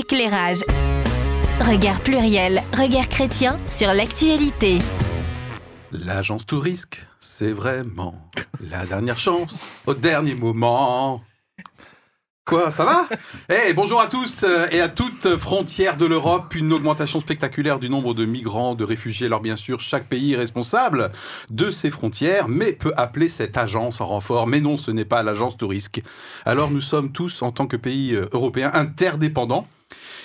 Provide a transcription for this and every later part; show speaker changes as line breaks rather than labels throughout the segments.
Éclairage. Regard pluriel, regard chrétien sur l'actualité.
L'agence Tourisque, c'est vraiment la dernière chance au dernier moment. Quoi, ça va? Eh, bonjour à tous euh, et à toutes frontières de l'Europe. Une augmentation spectaculaire du nombre de migrants, de réfugiés. Alors bien sûr, chaque pays est responsable de ses frontières, mais peut appeler cette agence en renfort. Mais non, ce n'est pas l'agence Tourisque. Alors nous sommes tous, en tant que pays euh, européens, interdépendants.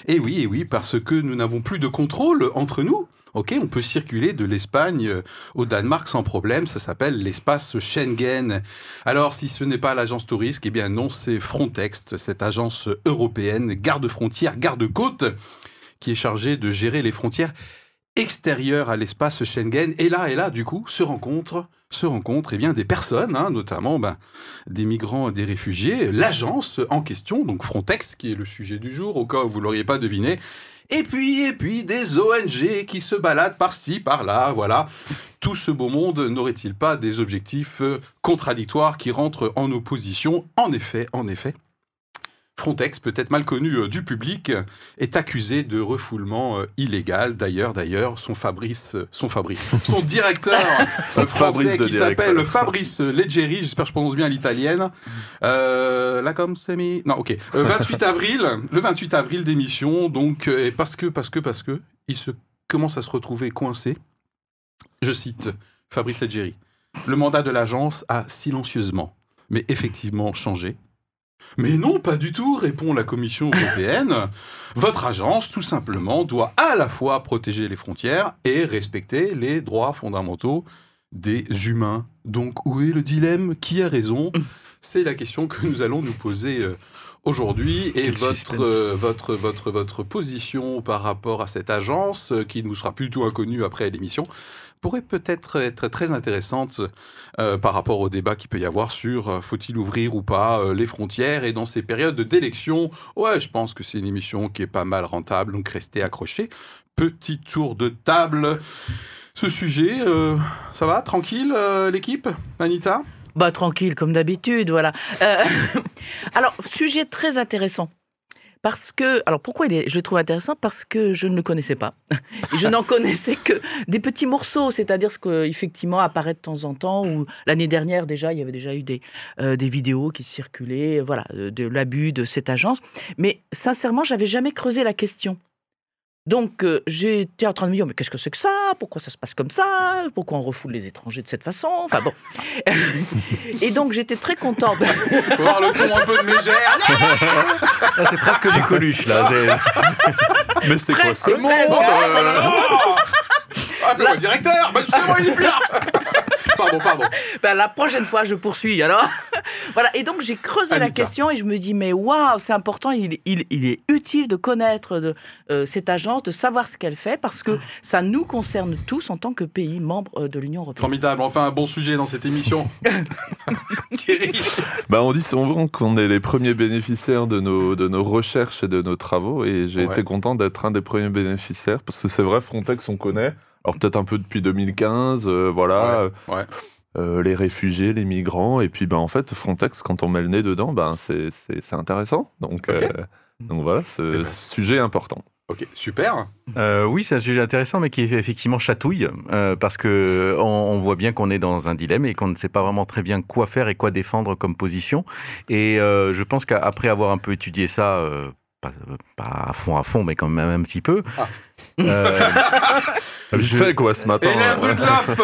Et oui, et oui, parce que nous n'avons plus de contrôle entre nous. Ok, on peut circuler de l'Espagne euh, au Danemark sans problème. Ça s'appelle l'espace Schengen. Alors, si ce n'est pas l'agence Tourisque, eh bien non, c'est Frontex, cette agence européenne garde-frontière, garde-côte, qui est chargée de gérer les frontières extérieures à l'espace Schengen. Et là, et là, du coup, se rencontrent, se rencontrent, eh bien, des personnes, hein, notamment ben, des migrants, des réfugiés. L'agence en question, donc Frontex, qui est le sujet du jour, au cas où vous l'auriez pas deviné. Et puis, et puis, des ONG qui se baladent par-ci, par-là, voilà. Tout ce beau monde n'aurait-il pas des objectifs euh, contradictoires qui rentrent en opposition? En effet, en effet. Frontex, peut-être mal connu euh, du public, est accusé de refoulement euh, illégal. D'ailleurs, d'ailleurs, son Fabrice, euh, son Fabrice, son directeur
Son
français
Fabrice
qui s'appelle Fabrice Leggeri, j'espère que je prononce bien l'italienne. Euh, là comme c'est mis, non, ok. Euh, 28 avril, le 28 avril d'émission, donc et parce que, parce que, parce que, il se commence à se retrouver coincé. Je cite Fabrice Leggeri. Le mandat de l'agence a silencieusement, mais effectivement changé. Mais non, pas du tout, répond la Commission européenne. Votre agence, tout simplement, doit à la fois protéger les frontières et respecter les droits fondamentaux des humains. Donc, où est le dilemme? Qui a raison? C'est la question que nous allons nous poser euh, aujourd'hui. Et votre, euh, votre, votre, votre position par rapport à cette agence, euh, qui nous sera plutôt inconnue après l'émission, pourrait peut-être être très intéressante euh, par rapport au débat qu'il peut y avoir sur euh, faut-il ouvrir ou pas euh, les frontières. Et dans ces périodes d'élection, ouais, je pense que c'est une émission qui est pas mal rentable, donc restez accrochés. Petit tour de table. Ce sujet, ça va? Tranquille, l'équipe? Anita?
Bah tranquille, comme d'habitude, voilà. Alors, sujet très intéressant. Parce que, alors pourquoi il est, je le trouve intéressant Parce que je ne le connaissais pas. Et je n'en connaissais que des petits morceaux, c'est-à-dire ce que effectivement apparaît de temps en temps. Ou l'année dernière déjà, il y avait déjà eu des euh, des vidéos qui circulaient, voilà, de, de l'abus de cette agence. Mais sincèrement, j'avais jamais creusé la question. Donc, euh, j'étais en train de me dire, mais qu'est-ce que c'est que ça? Pourquoi ça se passe comme ça? Pourquoi on refoule les étrangers de cette façon? Enfin bon. Et donc, j'étais très contente.
Faut voir le ton un peu de mégère.
Ah, c'est presque du Coluche, là. Mais c'était quoi ce monde? euh,
Appelez-moi le directeur bah, Justement, il est plus là Pardon, pardon.
Ben, la prochaine fois, je poursuis. Alors, voilà. Et donc, j'ai creusé la
Anita.
question et je me dis, mais waouh, c'est important. Il, il- il est utile de connaître de, euh, cette agence, de savoir ce qu'elle fait, parce que ça nous concerne tous en tant que pays membre euh, de l'Union européenne.
Formidable, enfin un bon sujet dans cette émission. Thierry
Bah, on dit souvent qu'on est les premiers bénéficiaires de nos, de nos recherches et de nos travaux. Et j'ai
Ouais.
été content d'être un des premiers bénéficiaires. Parce que c'est vrai, Frontex, on connaît. Alors, peut-être un peu depuis 2015. euh, voilà.
Ouais, ouais.
euh, les réfugiés, les migrants. Et puis, ben, en fait, Frontex, quand on met le nez dedans, ben, c'est c'est- c'est intéressant. Donc, euh, donc voilà, ce
Eh ben.
sujet important.
Ok, super.
Euh, oui, c'est un sujet intéressant, mais qui effectivement chatouille, euh, parce que on, on voit bien qu'on est dans un dilemme et qu'on ne sait pas vraiment très bien quoi faire et quoi défendre comme position. Et euh, je pense qu'après avoir un peu étudié ça, euh, pas, pas à fond à fond, mais quand même un petit peu.
Ah.
Je fais quoi ce matin
Élève
euh,
Rudloff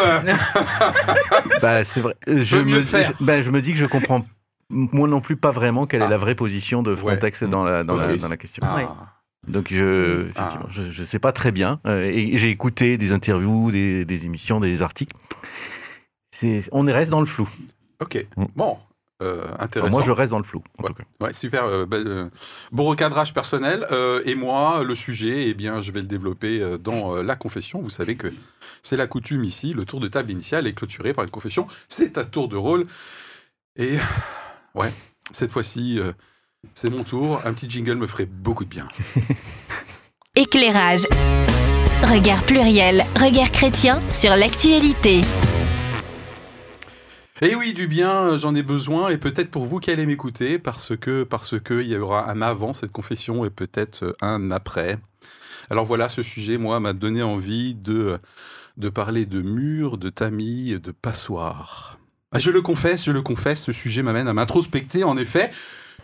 bah, c'est vrai. Je
mieux
me,
faire.
bah, je me dis que je comprends moi non plus pas vraiment quelle
Ah.
est la vraie position de Frontex
Ouais.
dans, la, dans, la,
Ok.
dans la question.
Ah.
Ouais.
Donc je,
Ah.
effectivement, je, je sais pas très bien. Euh, et j'ai écouté des interviews, des, des émissions, des articles. C'est, on reste dans le flou.
Ok,
Mm.
bon, euh,
moi, je reste dans le flou. En
Ouais.
tout cas.
Ouais, super. euh, bel, euh, bon recadrage personnel. Euh, et moi, le sujet, eh bien, je vais le développer euh, dans euh, la confession. Vous savez que c'est la coutume ici. Le tour de table initial est clôturé par une confession. C'est à tour de rôle. Et ouais, cette fois-ci, euh, c'est mon tour. Un petit jingle me ferait beaucoup de bien.
Éclairage. Regard pluriel, regard chrétien sur l'actualité.
Et oui, du bien, j'en ai besoin, et peut-être pour vous qui allez m'écouter, parce que parce que il y aura un avant cette confession et peut-être un après. Alors voilà, ce sujet, moi, m'a donné envie de de parler de murs, de tamis, de passoires. Ah, je le confesse, je le confesse, ce sujet m'amène à m'introspecter. En effet,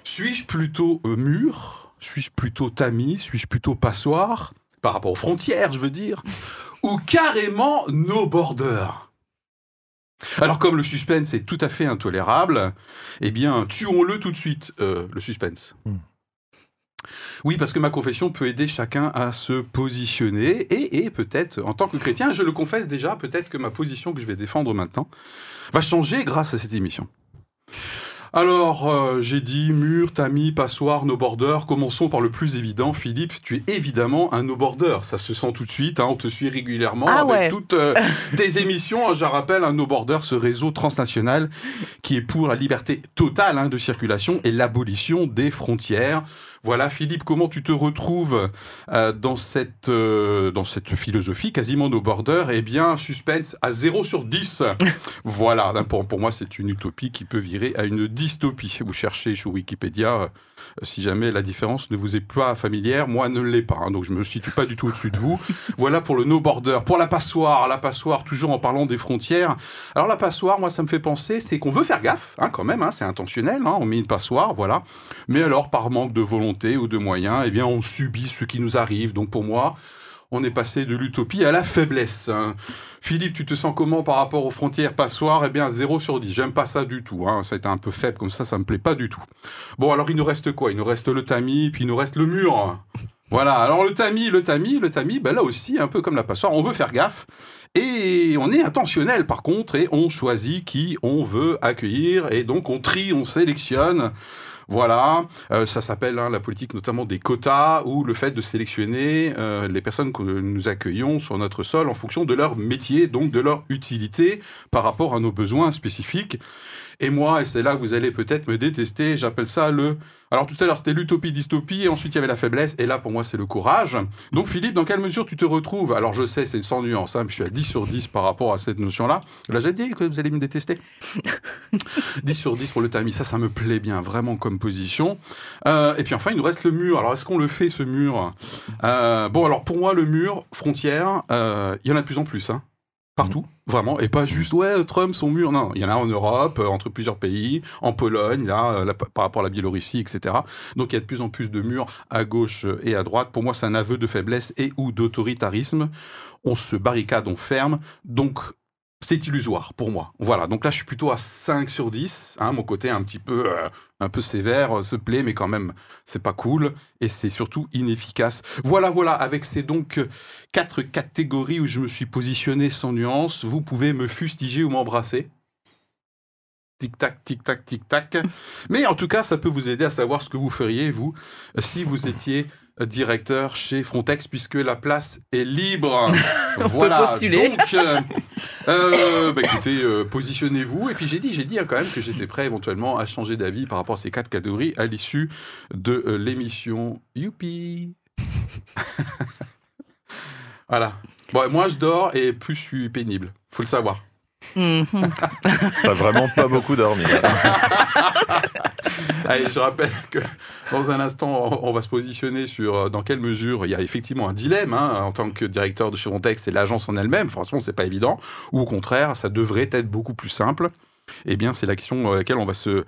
suis-je plutôt euh, mur Suis-je plutôt tamis? Suis-je plutôt passoire Par rapport aux frontières, je veux dire. Ou carrément no border alors comme le suspense est tout à fait intolérable, eh bien tuons-le tout de suite, euh, le suspense.
Hmm.
Oui, parce que ma confession peut aider chacun à se positionner et, et peut-être, en tant que chrétien, je le confesse déjà, peut-être que ma position que je vais défendre maintenant va changer grâce à cette émission. Alors, euh, j'ai dit mur, tamis, passoire, no border. Commençons par le plus évident. Philippe, tu es évidemment un no border. Ça se sent tout de suite. hein, on te suit régulièrement
Ah
avec
ouais.
toutes euh, tes émissions. Je rappelle, un no border, ce réseau transnational qui est pour la liberté totale hein, de circulation et l'abolition des frontières. Voilà, Philippe, comment tu te retrouves euh, dans, cette, euh, dans cette philosophie quasiment no border Eh bien, suspense à 0 sur 10. voilà, pour, pour moi, c'est une utopie qui peut virer à une dystopie. Vous cherchez sur Wikipédia, euh, si jamais la différence ne vous est pas familière, moi ne l'est pas, hein, donc je me situe pas du tout au-dessus de vous. voilà pour le no border. Pour la passoire, la passoire, toujours en parlant des frontières. Alors la passoire, moi, ça me fait penser, c'est qu'on veut faire gaffe, hein, quand même, hein, c'est intentionnel, on met une passoire, voilà. Mais alors, par manque de volonté ou de moyens, eh bien, on subit ce qui nous arrive. Donc pour moi, on est passé de l'utopie à la faiblesse. hein. Philippe, tu te sens comment par rapport aux frontières passoires? Eh bien, 0 sur 10. J'aime pas ça du tout. Hein. Ça a été un peu faible comme ça, ça me plaît pas du tout. Bon, alors il nous reste quoi? Il nous reste le tamis, puis il nous reste le mur. Voilà, alors le tamis, le tamis, le tamis, ben là aussi, un peu comme la passoire, on veut faire gaffe. Et on est intentionnel par contre, et on choisit qui on veut accueillir, et donc on trie, on sélectionne. Voilà, Euh, ça s'appelle hein, la politique notamment des quotas ou le fait de sélectionner euh, les personnes que nous accueillons sur notre sol en fonction de leur métier, donc de leur utilité par rapport à nos besoins spécifiques. Et moi, et c'est là que vous allez peut-être me détester, j'appelle ça le... Alors tout à l'heure c'était l'utopie-dystopie, et ensuite il y avait la faiblesse, et là pour moi c'est le courage. Donc Philippe, dans quelle mesure tu te retrouves Alors je sais, c'est sans nuance, hein, mais je suis à 10 sur 10 par rapport à cette notion-là. Là j'ai dit que vous allez me détester. 10 sur 10 pour le tamis, ça, ça me plaît bien, vraiment comme position. Euh, et puis enfin, il nous reste le mur. Alors, est-ce qu'on le fait, ce mur? Euh, Bon, alors pour moi, le mur, frontière, euh, il y en a de plus en plus, hein. Partout, vraiment, et pas juste, ouais, Trump, son mur. Non, il y en a en Europe, euh, entre plusieurs pays, en Pologne, là, euh, là, par rapport à la Biélorussie, etc. Donc, il y a de plus en plus de murs à gauche et à droite. Pour moi, c'est un aveu de faiblesse et ou d'autoritarisme. On se barricade, on ferme. Donc, c'est illusoire pour moi. Voilà, donc là je suis plutôt à 5 sur 10. hein, mon côté un petit peu, euh, un peu sévère euh, se plaît, mais quand même, c'est pas cool et c'est surtout inefficace. Voilà, voilà, avec ces donc euh, quatre catégories où je me suis positionné sans nuance, vous pouvez me fustiger ou m'embrasser. Tic-tac, tic-tac, tic-tac. Mais en tout cas, ça peut vous aider à savoir ce que vous feriez, vous, si vous étiez directeur chez Frontex, puisque la place est libre.
On
voilà.
peut postuler.
Donc, euh, euh, bah, écoutez, euh, positionnez-vous. Et puis j'ai dit, j'ai dit hein, quand même que j'étais prêt éventuellement à changer d'avis par rapport à ces quatre catégories à l'issue de l'émission. Youpi Voilà. Bon, moi je dors et plus je suis pénible. Faut le savoir.
Mhm.
T'as vraiment pas beaucoup dormi.
Allez, je rappelle que dans un instant, on va se positionner sur euh, dans quelle mesure il y a effectivement un dilemme hein, en tant que directeur de chez Frontex et l'agence en elle-même. Franchement, c'est pas évident. Ou au contraire, ça devrait être beaucoup plus simple. Eh bien, c'est la question à laquelle on va se, euh,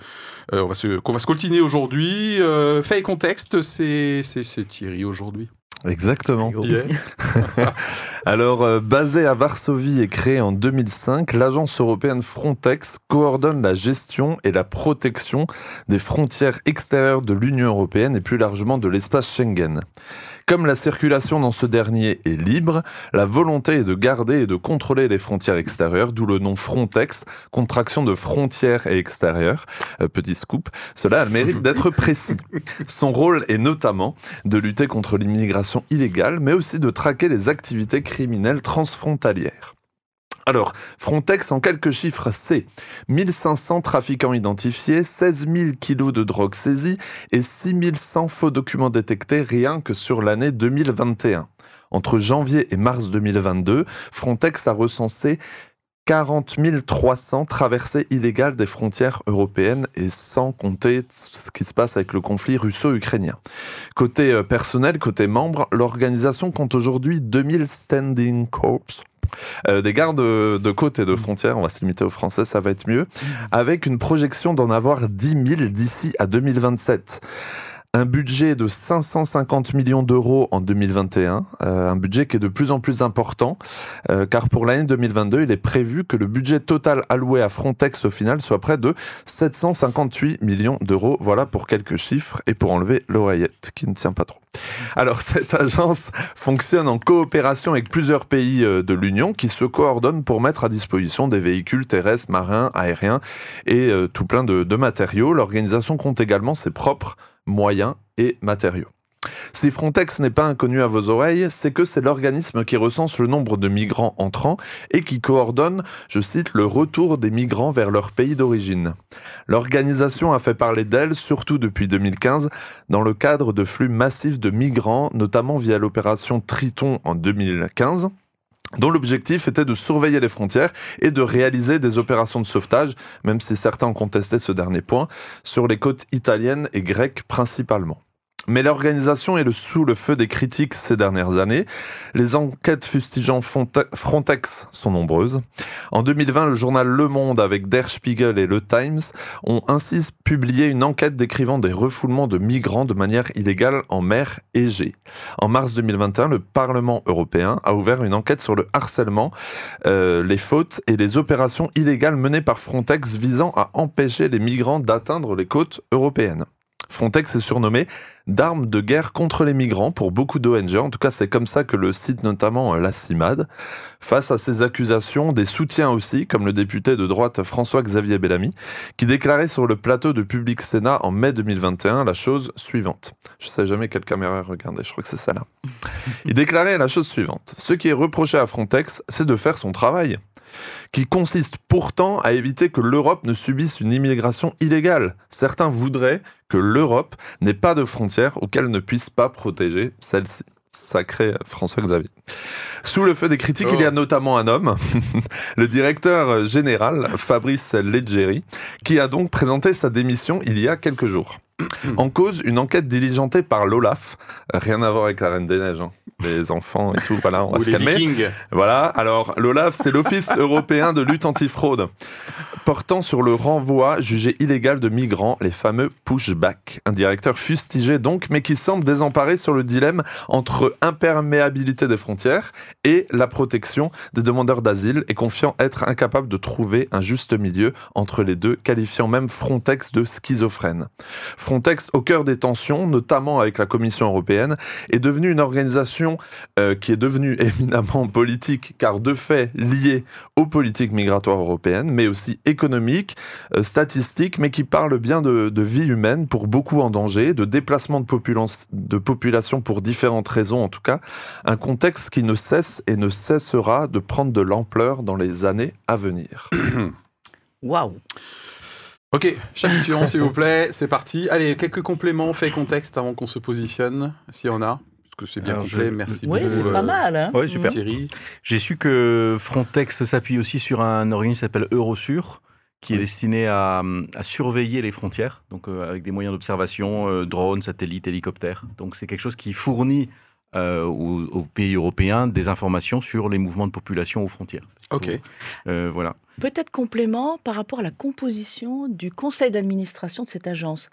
on va se, qu'on va se coltiner aujourd'hui. Euh, fait et contexte, c'est, c'est, c'est Thierry aujourd'hui.
Exactement.
Yeah.
Alors, euh, basée à Varsovie et créée en 2005, l'agence européenne Frontex coordonne la gestion et la protection des frontières extérieures de l'Union européenne et plus largement de l'espace Schengen. Comme la circulation dans ce dernier est libre, la volonté est de garder et de contrôler les frontières extérieures, d'où le nom Frontex, contraction de frontières et extérieures. Euh, petit scoop, cela a le mérite d'être précis. Son rôle est notamment de lutter contre l'immigration illégale, mais aussi de traquer les activités criminelles transfrontalières. Alors, Frontex, en quelques chiffres, c'est 1500 trafiquants identifiés, 16 000 kilos de drogue saisie et 6100 faux documents détectés rien que sur l'année 2021. Entre janvier et mars 2022, Frontex a recensé 40 300 traversées illégales des frontières européennes et sans compter ce qui se passe avec le conflit russo-ukrainien. Côté euh, personnel, côté membre, l'organisation compte aujourd'hui 2000 standing corps. Euh, des gardes de côte et de frontières, on va se limiter aux Français, ça va être mieux, avec une projection d'en avoir 10 000 d'ici à 2027 un budget de 550 millions d'euros en 2021, euh, un budget qui est de plus en plus important, euh, car pour l'année 2022, il est prévu que le budget total alloué à Frontex au final soit près de 758 millions d'euros. Voilà pour quelques chiffres et pour enlever l'oreillette qui ne tient pas trop. Alors cette agence fonctionne en coopération avec plusieurs pays euh, de l'Union qui se coordonnent pour mettre à disposition des véhicules terrestres, marins, aériens et tout plein de matériaux. L'organisation compte également ses propres moyens et matériaux. Si Frontex n'est pas inconnu à vos oreilles, c'est que c'est l'organisme qui recense le nombre de migrants entrants et qui coordonne, je cite, le retour des migrants vers leur pays d'origine. L'organisation a fait parler d'elle, surtout depuis 2015, dans le cadre de flux massifs de migrants, notamment via l'opération Triton en 2015 dont l'objectif était de surveiller les frontières et de réaliser des opérations de sauvetage, même si certains ont contesté ce dernier point, sur les côtes italiennes et grecques principalement. Mais l'organisation est sous le feu des critiques ces dernières années. Les enquêtes fustigeant Frontex sont nombreuses. En 2020, le journal Le Monde avec Der Spiegel et Le Times ont ainsi publié une enquête décrivant des refoulements de migrants de manière illégale en mer Égée. En mars 2021, le Parlement européen a ouvert une enquête sur le harcèlement, euh, les fautes et les opérations illégales menées par Frontex visant à empêcher les migrants d'atteindre les côtes européennes. Frontex est surnommé d'armes de guerre contre les migrants pour beaucoup d'ONG. En tout cas, c'est comme ça que le cite notamment la CIMAD. Face à ces accusations, des soutiens aussi, comme le député de droite François-Xavier Bellamy, qui déclarait sur le plateau de Public Sénat en mai 2021 la chose suivante. Je ne sais jamais quelle caméra regarder, je crois que c'est ça là. Il déclarait la chose suivante. Ce qui est reproché à Frontex, c'est de faire son travail qui consiste pourtant à éviter que l'Europe ne subisse une immigration illégale. Certains voudraient que l'Europe n'ait pas de frontières auxquelles ne puisse pas protéger celle-ci. Sacré François Xavier. Sous le feu des critiques, oh. il y a notamment un homme, le directeur général Fabrice Leggeri, qui a donc présenté sa démission il y a quelques jours. En cause, une enquête diligentée par l'OLAF, rien à voir avec la Reine des Neiges, hein. les enfants et tout, voilà, on va se calmer. Voilà, alors l'OLAF, c'est l'Office européen de lutte antifraude, portant sur le renvoi jugé illégal de migrants, les fameux pushback. Un directeur fustigé donc, mais qui semble désemparé sur le dilemme entre imperméabilité des frontières et la protection des demandeurs d'asile, et confiant être incapable de trouver un juste milieu entre les deux, qualifiant même Frontex de schizophrène. Frontex, au cœur des tensions, notamment avec la Commission européenne, est devenue une organisation euh, qui est devenue éminemment politique, car de fait liée aux politiques migratoires européennes, mais aussi économique, euh, statistique, mais qui parle bien de, vie humaine pour beaucoup en danger, de déplacement de, de population pour différentes raisons en tout cas, un contexte qui ne cesse et ne cessera de prendre de l'ampleur dans les années à venir.
Waouh
Ok, chapitre s'il vous plaît, c'est parti. Allez, quelques compléments, faits, contexte avant qu'on se positionne, s'il y en a. Parce que c'est bien
Alors,
complet,
je-
merci
Oui,
beaucoup.
c'est pas
euh,
mal. Hein
Ouais, super.
Thierry.
J'ai su que Frontex s'appuie aussi sur un organisme qui s'appelle Eurosur, qui est destiné à, à surveiller les frontières, donc euh, avec des moyens d'observation, euh, drones, satellites, hélicoptères. Donc c'est quelque chose qui fournit euh, aux, aux pays européens des informations sur les mouvements de population aux frontières.
Ok.
Euh, voilà.
Peut-être complément par rapport à la composition du conseil d'administration de cette agence.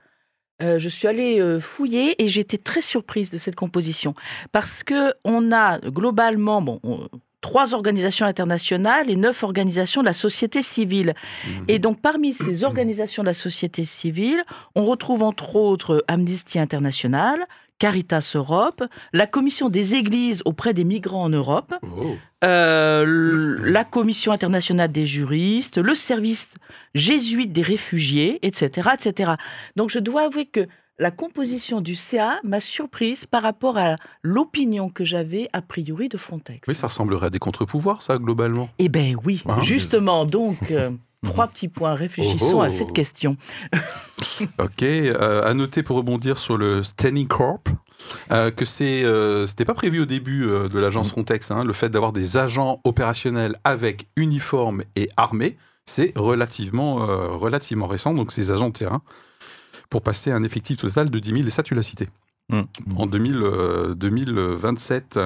Euh, je suis allée euh, fouiller et j'ai été très surprise de cette composition parce que on a globalement bon, on- trois organisations internationales et neuf organisations de la société civile.
Mhm.
Et donc, parmi ces organisations de la société civile, on retrouve entre autres Amnesty International, Caritas Europe, la Commission des Églises auprès des migrants en Europe,
Oh.
euh, la Commission internationale des juristes, le service jésuite des réfugiés, etc., etc. Donc, je dois avouer que la composition du CA m'a surprise par rapport à l'opinion que j'avais a priori de Frontex.
Oui, ça ressemblerait à des contre-pouvoirs, ça, globalement?
Eh ben oui,
Hein
justement, donc, euh, trois petits points. Réfléchissons
Oh,
à
oh.
cette question.
Ok, euh, à noter pour rebondir sur le Standing Corp. euh, que c'est, euh, c'était pas prévu au début euh, de l'agence Frontex, hein, le fait d'avoir des agents opérationnels avec uniforme et armés, c'est relativement, relativement récent, donc ces agents de terrain, pour passer à un effectif total de 10 000, et ça tu l'as cité.
Mm.
En 2000, euh, 2027,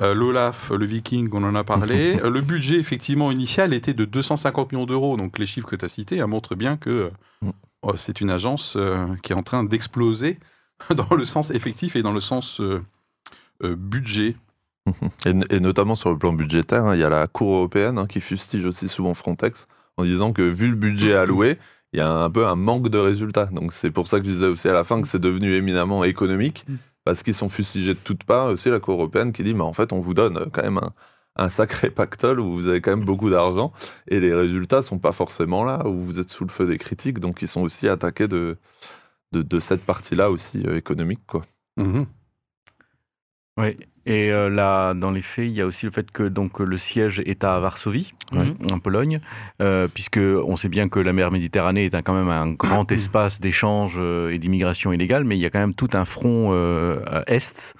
euh, l'OLAF, le Viking, on en a parlé. Euh, le budget, effectivement, initial était de 250 millions d'euros. Donc les chiffres que tu as cités hein, montrent bien que euh,
Mm.
oh, c'est une agence euh, qui est en train d'exploser dans le sens effectif et dans le sens euh, euh, budget.
Et, et notamment sur le plan budgétaire, hein, il y a la Cour européenne hein, qui fustige aussi souvent Frontex en disant que vu le budget alloué, il y a un peu un manque de résultats. Donc c'est pour ça que je disais aussi à la fin que c'est devenu éminemment économique, parce qu'ils sont fustigés de toutes parts. Aussi la Cour européenne qui dit, mais en fait on vous donne quand même un, un sacré pactole où vous avez quand même beaucoup d'argent et les résultats sont pas forcément là, où vous êtes sous le feu des critiques. Donc ils sont aussi attaqués de, de, de cette partie-là aussi euh, économique. Quoi.
Mhm.
Oui. Et euh, là, dans les faits, il y a aussi le fait que donc le siège est à Varsovie,
Ouais.
en Pologne, euh, puisque on sait bien que la mer Méditerranée est un- quand même un grand espace d'échange euh, et d'immigration illégale, mais il y a quand même tout un front euh, à est.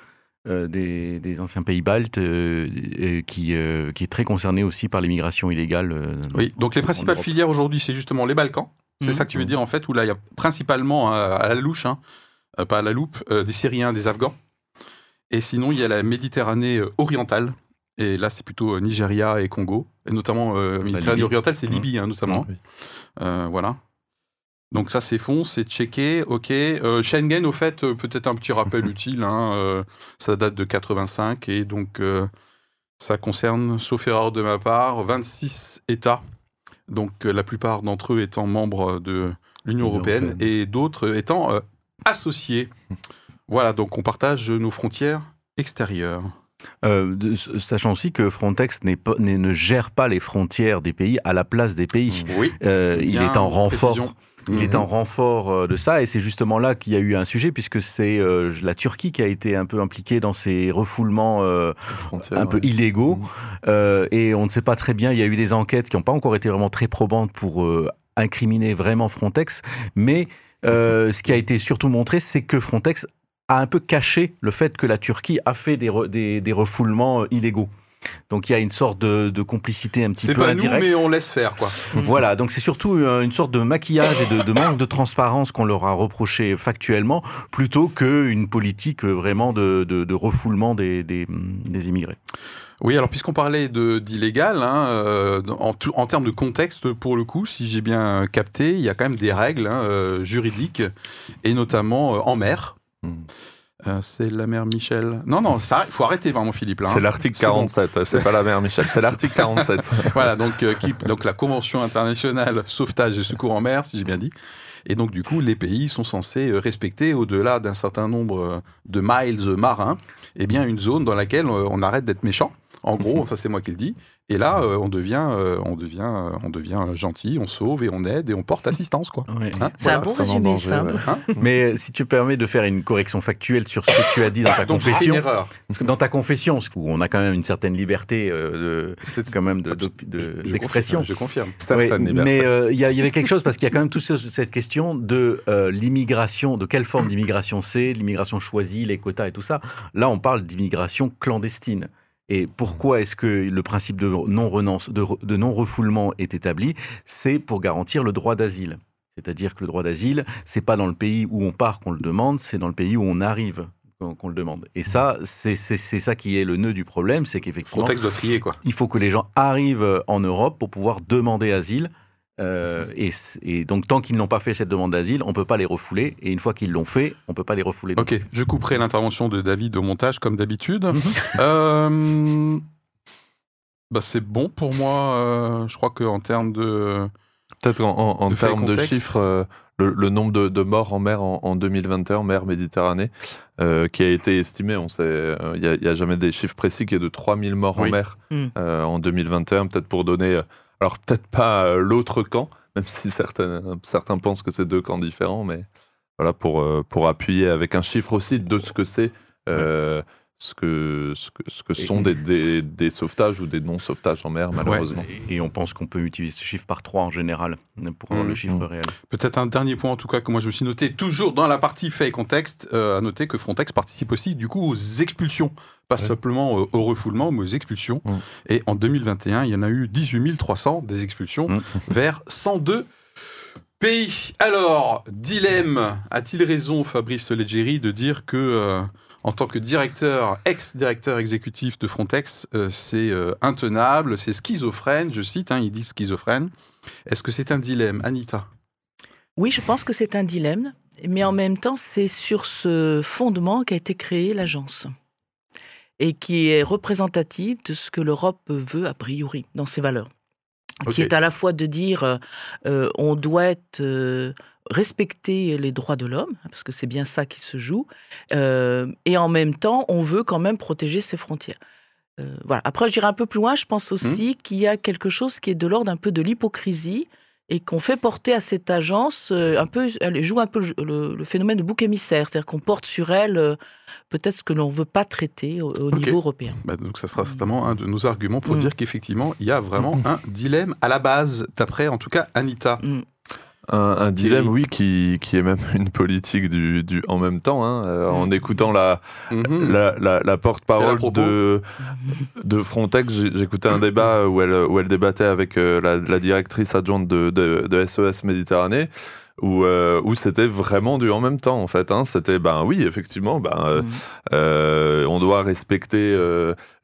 euh, des, des anciens pays baltes euh, qui, qui est très concerné aussi par l'immigration illégale.
Oui, donc les principales filières aujourd'hui, c'est justement les Balkans. C'est
Mhm.
ça que tu veux dire en fait, où là il y a principalement à la louche, hein, pas à la loupe, des Syriens, des Afghans. Et sinon, il y a la Méditerranée euh, orientale. Et là, c'est plutôt euh, Nigeria et Congo. Et notamment, euh, Méditerranée orientale, c'est. Libye, hein, notamment.
Oui.
Euh, voilà. Donc ça, c'est fond, c'est checké, ok. Euh, Schengen, au fait, peut-être un petit rappel utile. hein, ça date de 85 et donc ça concerne, sauf erreur de ma part, 26 États. Donc la plupart d'entre eux étant membres de l'Union européenne,
européenne.
et d'autres étant associés. Voilà, donc on partage nos frontières extérieures.
Euh, de- sachant aussi que Frontex pas- ne gère pas les frontières des pays à la place des pays.
Oui.
Euh, il est en renfort.
précision.
Il est
Mhm.
en renfort de ça et c'est justement là qu'il y a eu un sujet puisque c'est euh, la Turquie qui a été un peu impliquée dans ces refoulements euh, un peu
ouais.
illégaux
Mhm.
Euh, et on ne sait pas très bien. Il y a eu des enquêtes qui n'ont pas encore été vraiment très probantes pour incriminer vraiment Frontex, mais euh, ce qui a été surtout montré, c'est que Frontex a un peu caché le fait que la Turquie a fait des, re- des, des refoulements euh, illégaux. Donc il y a une sorte de, de complicité un petit
C'est
peu
pas nous, mais on laisse faire, quoi.
Voilà, donc c'est surtout euh, une sorte de maquillage et de, de manque de transparence qu'on leur a reproché factuellement, plutôt qu'une politique euh, vraiment de, refoulement des, des, des immigrés.
Oui, alors puisqu'on parlait d'illégal, hein, euh, en, termes de contexte, pour le coup, si j'ai bien capté, il y a quand même des règles hein, juridiques, et notamment en mer. Euh, c'est la mère Michel. Non, non, il faut arrêter vraiment, Philippe. Là, hein.
C'est l'article
C'est bon.
47, c'est pas la mère Michel, c'est l'article 47.
Voilà, donc, euh, qui- donc la Convention internationale sauvetage et secours en mer, si j'ai bien dit. Et donc, du coup, les pays sont censés euh, respecter, au-delà d'un certain nombre de miles marins, eh bien, une zone dans laquelle on arrête d'être méchant. En gros, ça c'est moi qui le dis. Et là, euh, on devient, euh, on devient, euh, on devient gentil, on sauve et on aide et on porte assistance, quoi. Hein,
C'est un bon résumé,
danger,
ça.
ouais.
Hein
Mais euh, si tu permets de faire une correction factuelle sur ce que tu as dit dans ta
donc, une
confession,
erreur.
parce que dans ta confession, où on a quand même une certaine liberté euh, de,
C'est-
quand même de-
Abs-
de- de-
je
d'expression.
confirme, Je confirme.
Certaines
Oui,
libertés.
mais euh, il y, y avait quelque chose parce qu'il y a quand même toute ce- cette question de euh, l'immigration, de quelle forme d'immigration c'est, l'immigration choisie, les quotas et tout ça. Là, on parle d'immigration clandestine. Et pourquoi est-ce que le principe de non-renonce, de, re- de non-refoulement est établi? C'est pour garantir le droit d'asile. C'est-à-dire que le droit d'asile, c'est pas dans le pays où on part qu'on le demande, c'est dans le pays où on arrive qu'on le demande. Et ça, c'est ça qui est le nœud du problème, c'est qu'effectivement,
Frontex doit trier, quoi.
il faut que les gens arrivent en Europe pour pouvoir demander asile. Euh, et, donc, tant qu'ils n'ont pas fait cette demande d'asile, on ne peut pas les refouler. Et une fois qu'ils l'ont fait, on ne peut pas les refouler.
Ok, je couperai l'intervention de David au montage comme d'habitude. Euh, bah, c'est bon pour moi. euh, je crois qu'en termes de.
Peut-être en, en- en
De fait
termes de chiffres, le, le nombre de, de morts en mer en, en 2021, en mer Méditerranée, euh, qui a été estimé, on sait, euh, il n'y a, jamais des chiffres précis, qui est de 3000 morts
Oui.
en mer
Mm.
en 2021, peut-être pour donner, euh, alors peut-être pas euh, l'autre camp, même si certains, certains pensent que c'est deux camps différents, mais voilà, pour, euh, pour appuyer avec un chiffre aussi de ce que c'est. euh, ce que, ce que, ce que sont des, des, des sauvetages ou des non-sauvetages en mer, malheureusement.
Et, et on pense qu'on peut utiliser ce chiffre par 3 en général pour avoir le chiffre réel.
Peut-être un dernier point en tout cas que moi je me suis noté, toujours dans la partie fait et contexte, euh, à noter que Frontex participe aussi du coup aux expulsions, pas
Ouais.
simplement euh, au refoulement, mais aux expulsions.
Mm.
Et en 2021, il y en a eu 18 300 des expulsions
Mm.
vers 102 pays. Alors, dilemme, a-t-il raison Fabrice Leggeri de dire que euh, en tant que directeur, ex-directeur exécutif de Frontex, euh, c'est euh, intenable, c'est schizophrène, je cite, hein, il dit schizophrène. Est-ce que c'est un dilemme, Anita?
Oui, je pense que c'est un dilemme, mais en même temps, c'est sur ce fondement qu'a été créée l'agence et qui est représentative de ce que l'Europe veut a priori dans ses valeurs. Qui est à la fois de dire euh, on doit être, respecter les droits de l'homme, hein, parce que c'est bien ça qui se joue, euh, et en même temps, on veut quand même protéger ses frontières. Euh, voilà. Après, je dirais un peu plus loin, je pense aussi qu'il y a quelque chose qui est de l'ordre un peu de l'hypocrisie et qu'on fait porter à cette agence euh, un peu, elle joue un peu le, le- le phénomène de bouc émissaire, c'est-à-dire qu'on porte sur elle euh, peut-être ce que l'on ne veut pas traiter au, niveau européen.
Bah, donc ça sera certainement un de nos arguments pour
Mm.
dire qu'effectivement, il y a vraiment un dilemme à la base, d'après en tout cas Anita.
Un, un dilemme, oui, qui, qui est même une politique du, du en même temps. hein, euh, En
Mm.
écoutant la,
Mhm.
la, la, la
Quel
porte-parole de, de Frontex, j'écoutais un débat où elle, où elle débattait avec euh, la, la directrice adjointe de, de, de SOS Méditerranée. Où, euh, où c'était vraiment du en même temps en fait. hein. C'était ben oui effectivement ben euh,
Mm.
euh, on doit respecter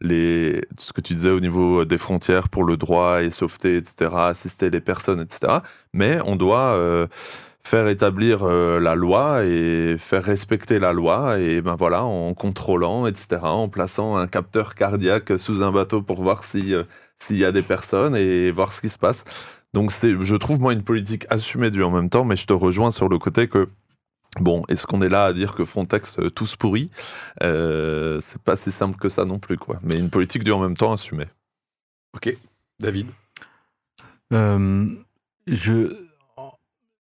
les, ce que tu disais au niveau des frontières pour le droit et sauveter, etc., assister les personnes, etc. Mais on doit faire établir la loi et faire respecter la loi, et ben voilà, en contrôlant, etc., en plaçant un capteur cardiaque sous un bateau pour voir si, s'il y a des personnes et voir ce qui se passe. Donc c'est, je trouve moi une politique assumée du en même temps, mais je te rejoins sur le côté que Bon, est-ce qu'on est là à dire que Frontex euh, tous pourris euh, C'est pas si simple que ça non plus, quoi. Mais une politique du en même temps assumée.
Ok, David?
Euh, je,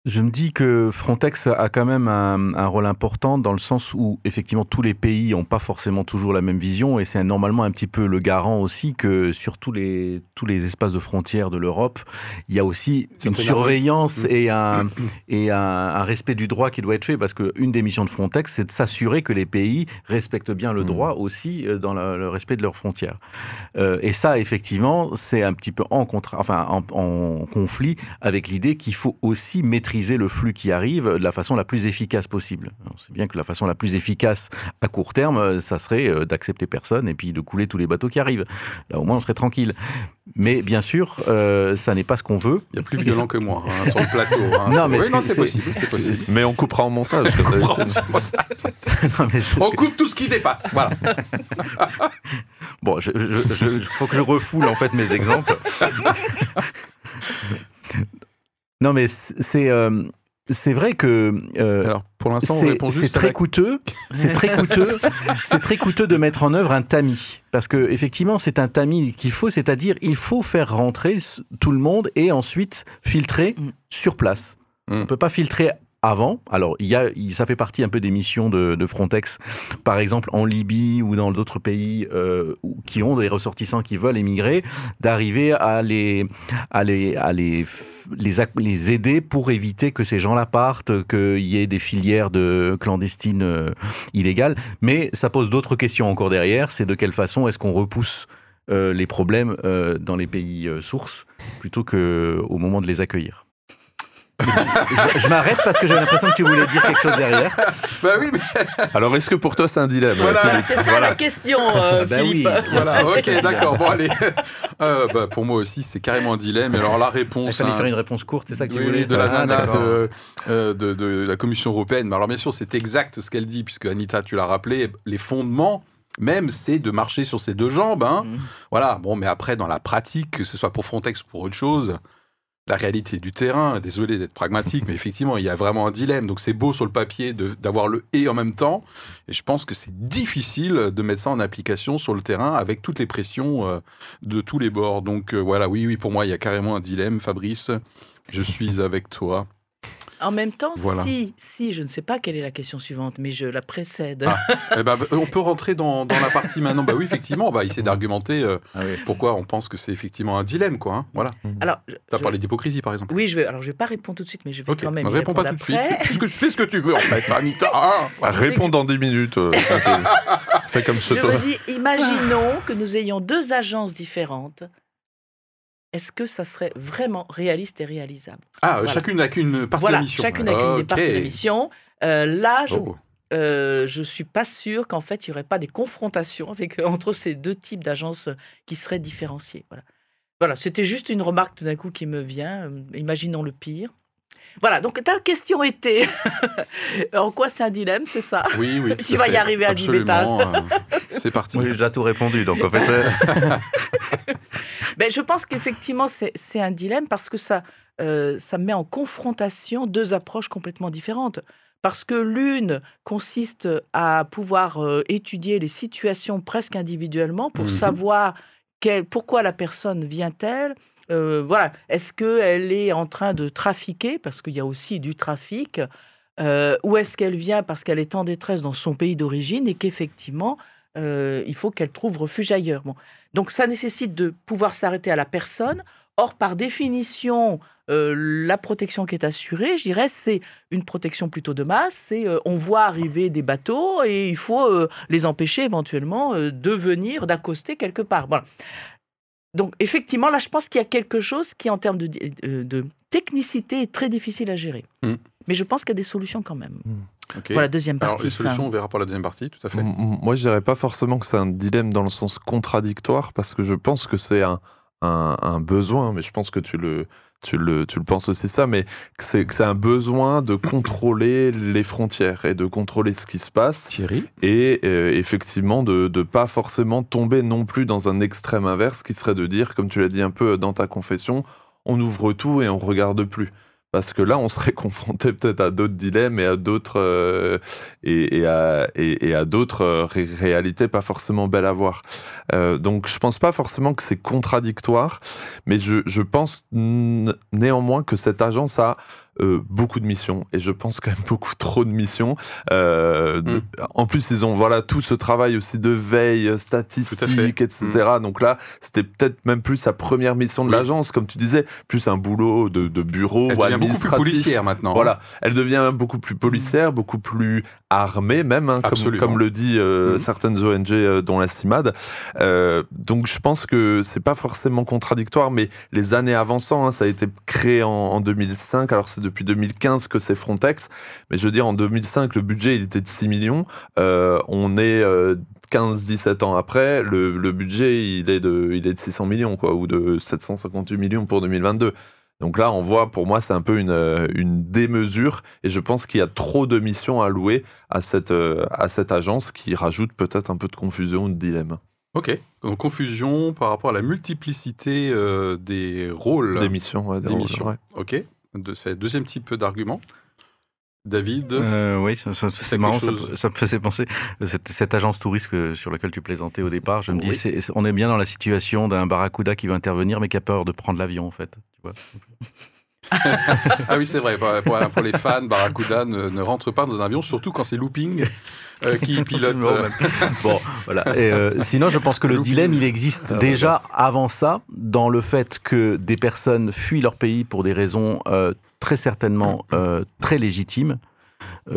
je me dis que Frontex a quand même un, un rôle important dans le sens où effectivement tous les pays n'ont pas forcément toujours la même vision et c'est normalement un petit peu le garant aussi que sur tous les, tous les espaces de frontières de l'Europe, il y a aussi une surveillance
Mm.
et, un, et un, un respect du droit qui doit être fait parce qu'une des missions de Frontex, c'est de s'assurer que les pays respectent bien le
Mm.
droit aussi euh, dans la- le respect de leurs frontières. Euh, et ça, effectivement, c'est un petit peu en, contra- enfin, en, en conflit avec l'idée qu'il faut aussi maîtriser le flux qui arrive de la façon la plus efficace possible. On sait bien que la façon la plus efficace à court terme, euh, ça serait euh, d'accepter personne et puis de couler tous les bateaux qui arrivent. Là, au moins, on serait tranquille. Mais bien sûr, euh, ça n'est pas ce qu'on veut.
Il y a plus violent que moi hein, sur le plateau. hein.
Non, mais
oui,
c'est-
possible.
Mais on coupera en montage.
Non, mais
On
que-
coupe tout ce qui dépasse. Voilà.
Bon, je, je- je- je- faut que je refoule en fait mes exemples. non, mais c'est euh, c'est vrai que euh,
Alors, pour l'instant, on
c'est
répond
c'est
juste à
très
la-
coûteux. C'est très coûteux. c'est très coûteux de mettre en œuvre un tamis parce que effectivement, c'est un tamis qu'il faut, c'est-à-dire il faut faire rentrer tout le monde et ensuite filtrer
Mm.
sur place.
Mm.
On peut pas filtrer avant. Alors, ça fait partie un peu des missions de, Frontex, par exemple en Libye ou dans d'autres pays euh, qui ont des ressortissants qui veulent émigrer, d'arriver à les, aider pour éviter que ces gens-là partent, qu'il y ait des filières de clandestines euh, illégales. Mais ça pose d'autres questions encore derrière. C'est de quelle façon est-ce qu'on repousse euh, les problèmes dans les pays sources plutôt qu'au moment de les accueillir? Je je m'arrête parce que j'avais l'impression que tu voulais dire quelque chose derrière.
Bah oui, mais
Alors, est-ce que pour toi c'est un dilemme
Voilà.
C'est ça la question, euh,
Bah oui,
Philippe.
bien
voilà, ok, d'accord. Bon, allez. Euh, bah, pour moi aussi, c'est carrément un dilemme. Alors, la
Il
réponse.
fallait
hein,
faire une réponse courte, c'est ça que tu
oui,
voulais
oui, de la
Ah,
nana de, euh, de, de la Commission européenne. Mais alors, bien sûr, c'est exact ce qu'elle dit, puisque Anita, tu l'as rappelé, les fondements. Même, c'est de marcher sur ses deux jambes. Hein.
Mhm.
Voilà, bon, mais après, dans la pratique, que ce soit pour Frontex ou pour autre chose, la réalité du terrain, désolé d'être pragmatique, mais effectivement, il y a vraiment un dilemme. Donc, c'est beau sur le papier d'avoir le et en même temps. Et je pense que c'est difficile de mettre ça en application sur le terrain avec toutes les pressions euh, de tous les bords. Donc, euh, voilà, oui, oui, pour moi, il y a carrément un dilemme, Fabrice. Je suis avec toi.
En même temps,
Voilà.
si, si, je ne sais pas quelle est la question suivante, mais je la précède.
Ah. Eh ben, on peut rentrer dans, dans la partie maintenant. Bah oui, effectivement, on va essayer d'argumenter euh,
Ah oui.
pourquoi on pense que c'est effectivement un dilemme, quoi. hein. Voilà.
Alors, je-
Tu as
je-
parlé d'hypocrisie, par exemple.
oui, je vais. Alors, je vais pas répondre tout de suite, mais je vais quand même. y
réponds pas tout de suite. Fais ce, que, fais ce que tu veux, en fait, Anita. hein.
Réponds dans 10 minutes. euh. Fais comme chez
Je
toi.
me dis, imaginons que nous ayons deux agences différentes. Est-ce que ça serait vraiment réaliste et réalisable?
Ah, euh,
Voilà.
chacune n'a qu'une partie de
Voilà,
la mission.
chacune avec une des
Ok.
parties de la mission. Euh, là, je
Oh.
euh, je suis pas sûre qu'en fait, il n'y aurait pas des confrontations avec, euh, entre ces deux types d'agences euh, qui seraient différenciées. Voilà, voilà c'était juste une remarque tout d'un coup qui me vient. euh, imaginons le pire. Voilà, donc ta question était en quoi c'est un dilemme, c'est ça?
Oui, oui.
Tu vas y arriver à 10 métal.
Absolument, euh, C'est parti.
J'ai déjà tout répondu, donc en fait, euh,
Ben, Je pense qu'effectivement, c'est un dilemme parce que ça, euh, ça met en confrontation deux approches complètement différentes. Parce que l'une consiste à pouvoir euh, étudier les situations presque individuellement pour
Mhm.
savoir quelle- pourquoi la personne vient-elle. Euh, voilà, est-ce qu'elle est en train de trafiquer parce qu'il y a aussi du trafic, euh, ou est-ce qu'elle vient parce qu'elle est en détresse dans son pays d'origine et qu'effectivement euh, il faut qu'elle trouve refuge ailleurs. Bon. Donc ça nécessite de pouvoir s'arrêter à la personne. Or, par définition, euh, la protection qui est assurée, je dirais, c'est une protection plutôt de masse. C'est euh, on voit arriver des bateaux et il faut euh, les empêcher éventuellement euh, de venir, d'accoster quelque part. Voilà. Donc effectivement, là, je pense qu'il y a quelque chose qui, en termes de, technicité, est très difficile à gérer.
Mm.
Mais je pense qu'il y a des solutions quand même.
Ok.
Voilà, deuxième
Alors,
partie.
les
ça.
solutions, on verra pour la deuxième partie, tout à fait.
M- Moi, je dirais pas forcément que c'est un dilemme dans le sens contradictoire, parce que je pense que c'est un, un, un besoin, mais je pense que tu le, tu le, tu le penses aussi ça, mais que c'est que c'est un besoin de contrôler les frontières et de contrôler ce qui se passe,
Thierry?
Et euh, effectivement de ne pas forcément tomber non plus dans un extrême inverse, qui serait de dire, comme tu l'as dit un peu dans ta confession, on ouvre tout et on regarde plus. Parce que là, on serait confronté peut-être à d'autres dilemmes et à d'autres euh, et, à, et, à d'autres euh, ré- réalités pas forcément belles à voir. Euh, donc, je pense pas forcément que c'est contradictoire, mais je, je pense néanmoins que cette agence a euh, beaucoup de missions et je pense quand même beaucoup trop de missions. Euh, de-
Mm.
En plus, ils ont voilà tout ce travail aussi de veille statistique, etc. Donc là, c'était peut-être même plus sa première mission de
Mm. Oui.
l'agence, comme tu disais, plus un boulot de, de bureau
Elle devient beaucoup plus policière maintenant.
Voilà, elle devient beaucoup plus policière, beaucoup plus armée même, hein, comme, le dit euh, certaines ONG euh, dont la CIMAD. Euh, donc je pense que c'est pas forcément contradictoire, mais les années avançant, hein, ça a été créé en, en 2005, alors c'est depuis 2015 que c'est Frontex, mais je veux dire en 2005 le budget il était de 6 millions, Euh, on est 15-17 ans après, le, le budget il est, de, il est de 600 millions quoi, ou de 758 millions pour 2022. Donc là, on voit, pour moi, c'est un peu une, euh, une démesure et je pense qu'il y a trop de missions allouées à cette, euh, à cette agence qui rajoute peut-être un peu de confusion ou de dilemme.
Ok. Donc, confusion par rapport à la multiplicité euh, des rôles.
Des missions, ouais, des
Des
rôles,
missions.
ouais.
Ok. De, le deuxième type d'argument. David
Euh, oui, ça, ça- c'est marrant, ça,
chose-
ça me faisait penser, cette, cette agence touriste que- sur laquelle tu plaisantais au départ, je me dis,
Oui.
c'est- c'est- on est bien dans la situation d'un barracuda qui va intervenir mais qui a peur de prendre l'avion en fait. Tu vois
Ah oui, c'est vrai. Pour, les fans, Barracuda ne, ne rentre pas dans un avion, surtout quand c'est Looping euh, qui pilote.
Bon, voilà. Et, euh, sinon, je pense que le
Looping.
dilemme, il existe
Ah,
déjà avant ça, dans le fait que des personnes fuient leur pays pour des raisons euh, très certainement très légitimes,